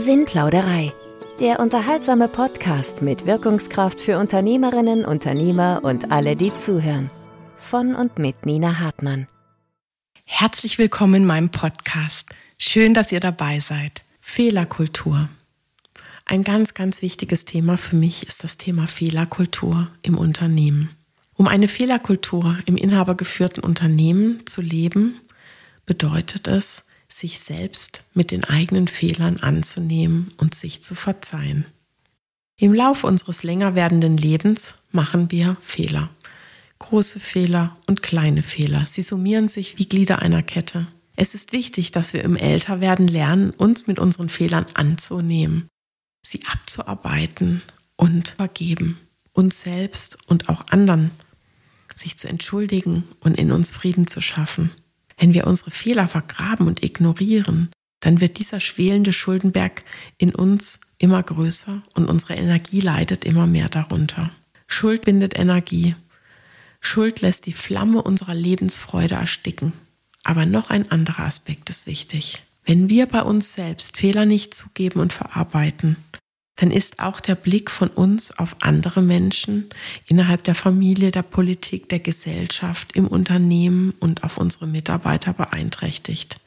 Sinnplauderei. Der unterhaltsame Podcast mit Wirkungskraft für Unternehmerinnen, Unternehmer und alle, die zuhören. Von und mit Nina Hartmann. Herzlich willkommen in meinem Podcast. Schön, dass ihr dabei seid. Fehlerkultur. Ein ganz, ganz wichtiges Thema für mich ist das Thema Fehlerkultur im Unternehmen. Um eine Fehlerkultur im inhabergeführten Unternehmen zu leben, bedeutet es, sich selbst mit den eigenen Fehlern anzunehmen und sich zu verzeihen. Im Lauf unseres länger werdenden Lebens machen wir Fehler. Große Fehler und kleine Fehler. Sie summieren sich wie Glieder einer Kette. Es ist wichtig, dass wir im Älterwerden lernen, uns mit unseren Fehlern anzunehmen, sie abzuarbeiten und vergeben, uns selbst und auch anderen, sich zu entschuldigen und in uns Frieden zu schaffen. Wenn wir unsere Fehler vergraben und ignorieren, dann wird dieser schwelende Schuldenberg in uns immer größer und unsere Energie leidet immer mehr darunter. Schuld bindet Energie. Schuld lässt die Flamme unserer Lebensfreude ersticken. Aber noch ein anderer Aspekt ist wichtig. Wenn wir bei uns selbst Fehler nicht zugeben und verarbeiten, dann ist auch der Blick von uns auf andere Menschen innerhalb der Familie, der Politik, der Gesellschaft, im Unternehmen und auf unsere Mitarbeiter beeinträchtigt.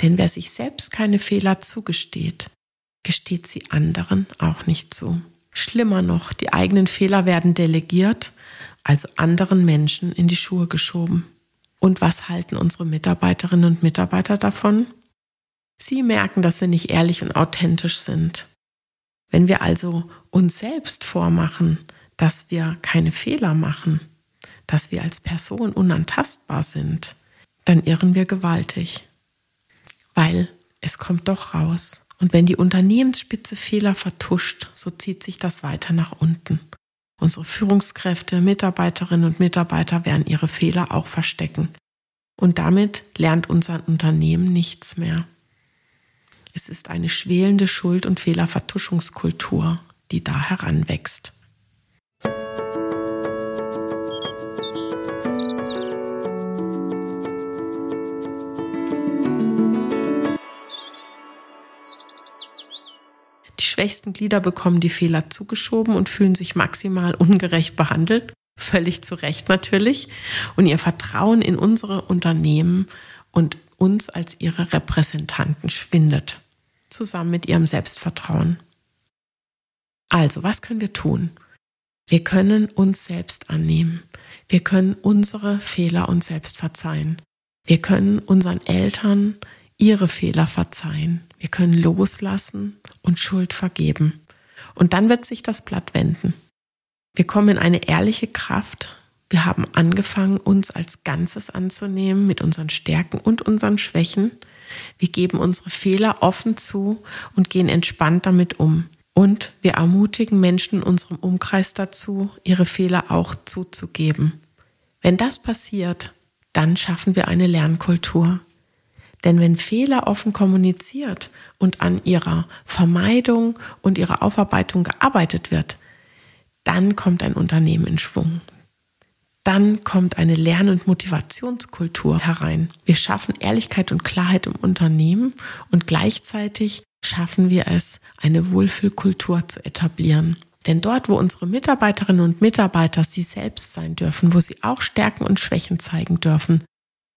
Denn wer sich selbst keine Fehler zugesteht, gesteht sie anderen auch nicht zu. Schlimmer noch, die eigenen Fehler werden delegiert, also anderen Menschen in die Schuhe geschoben. Und was halten unsere Mitarbeiterinnen und Mitarbeiter davon? Sie merken, dass wir nicht ehrlich und authentisch sind. Wenn wir also uns selbst vormachen, dass wir keine Fehler machen, dass wir als Person unantastbar sind, dann irren wir gewaltig. Weil es kommt doch raus. Und wenn die Unternehmensspitze Fehler vertuscht, so zieht sich das weiter nach unten. Unsere Führungskräfte, Mitarbeiterinnen und Mitarbeiter werden ihre Fehler auch verstecken. Und damit lernt unser Unternehmen nichts mehr. Es ist eine schwelende Schuld- und Fehlervertuschungskultur, die da heranwächst. Die schwächsten Glieder bekommen die Fehler zugeschoben und fühlen sich maximal ungerecht behandelt, völlig zu Recht natürlich, und ihr Vertrauen in unsere Unternehmen und uns als ihre Repräsentanten schwindet zusammen mit ihrem Selbstvertrauen. Also, was können wir tun? Wir können uns selbst annehmen. Wir können unsere Fehler uns selbst verzeihen. Wir können unseren Eltern ihre Fehler verzeihen. Wir können loslassen und Schuld vergeben. Und dann wird sich das Blatt wenden. Wir kommen in eine ehrliche Kraft. Wir haben angefangen, uns als Ganzes anzunehmen mit unseren Stärken und unseren Schwächen. Wir geben unsere Fehler offen zu und gehen entspannt damit um. Und wir ermutigen Menschen in unserem Umkreis dazu, ihre Fehler auch zuzugeben. Wenn das passiert, dann schaffen wir eine Lernkultur. Denn wenn Fehler offen kommuniziert und an ihrer Vermeidung und ihrer Aufarbeitung gearbeitet wird, dann kommt ein Unternehmen in Schwung dann kommt eine Lern- und Motivationskultur herein. Wir schaffen Ehrlichkeit und Klarheit im Unternehmen und gleichzeitig schaffen wir es, eine Wohlfühlkultur zu etablieren. Denn dort, wo unsere Mitarbeiterinnen und Mitarbeiter sie selbst sein dürfen, wo sie auch Stärken und Schwächen zeigen dürfen,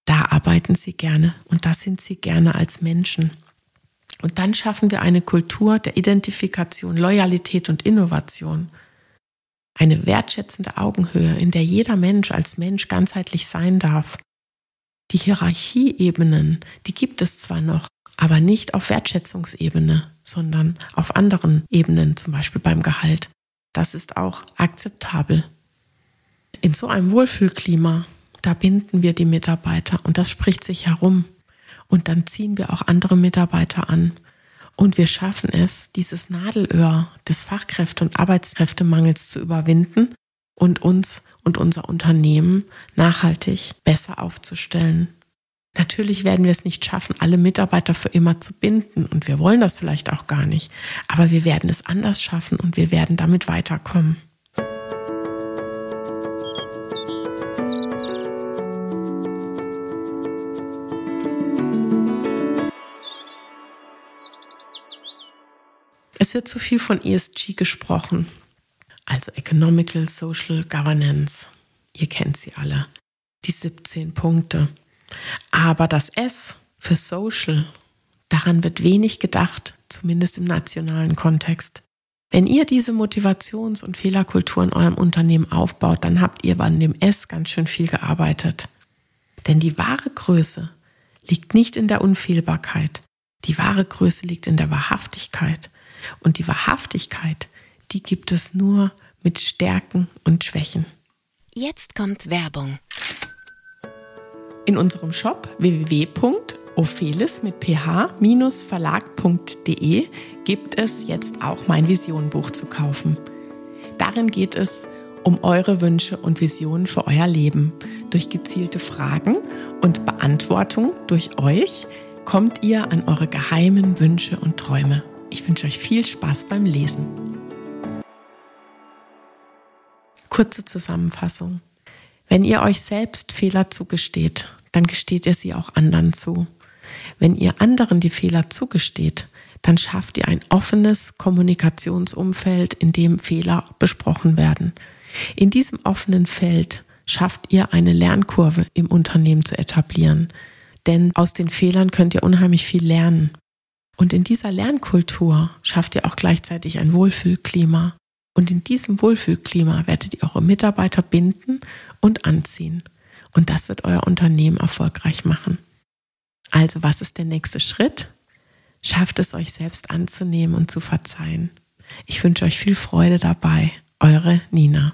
da arbeiten sie gerne und da sind sie gerne als Menschen. Und dann schaffen wir eine Kultur der Identifikation, Loyalität und Innovation. Eine wertschätzende Augenhöhe, in der jeder Mensch als Mensch ganzheitlich sein darf. Die Hierarchieebenen, die gibt es zwar noch, aber nicht auf Wertschätzungsebene, sondern auf anderen Ebenen, zum Beispiel beim Gehalt. Das ist auch akzeptabel. In so einem Wohlfühlklima, da binden wir die Mitarbeiter und das spricht sich herum. Und dann ziehen wir auch andere Mitarbeiter an. Und wir schaffen es, dieses Nadelöhr des Fachkräfte- und Arbeitskräftemangels zu überwinden und uns und unser Unternehmen nachhaltig besser aufzustellen. Natürlich werden wir es nicht schaffen, alle Mitarbeiter für immer zu binden und wir wollen das vielleicht auch gar nicht, aber wir werden es anders schaffen und wir werden damit weiterkommen. Es zu viel von ESG gesprochen, also Economical Social Governance. Ihr kennt sie alle, die 17 Punkte. Aber das S für Social, daran wird wenig gedacht, zumindest im nationalen Kontext. Wenn ihr diese Motivations- und Fehlerkultur in eurem Unternehmen aufbaut, dann habt ihr an dem S ganz schön viel gearbeitet. Denn die wahre Größe liegt nicht in der Unfehlbarkeit. Die wahre Größe liegt in der Wahrhaftigkeit. Und die Wahrhaftigkeit, die gibt es nur mit Stärken und Schwächen. Jetzt kommt Werbung. In unserem Shop www.ophelis mit ph-verlag.de gibt es jetzt auch mein Visionenbuch zu kaufen. Darin geht es um eure Wünsche und Visionen für euer Leben. Durch gezielte Fragen und Beantwortung durch euch kommt ihr an eure geheimen Wünsche und Träume. Ich wünsche euch viel Spaß beim Lesen. Kurze Zusammenfassung. Wenn ihr euch selbst Fehler zugesteht, dann gesteht ihr sie auch anderen zu. Wenn ihr anderen die Fehler zugesteht, dann schafft ihr ein offenes Kommunikationsumfeld, in dem Fehler besprochen werden. In diesem offenen Feld schafft ihr eine Lernkurve im Unternehmen zu etablieren. Denn aus den Fehlern könnt ihr unheimlich viel lernen. Und in dieser Lernkultur schafft ihr auch gleichzeitig ein Wohlfühlklima. Und in diesem Wohlfühlklima werdet ihr eure Mitarbeiter binden und anziehen. Und das wird euer Unternehmen erfolgreich machen. Also was ist der nächste Schritt? Schafft es euch selbst anzunehmen und zu verzeihen. Ich wünsche euch viel Freude dabei. Eure Nina.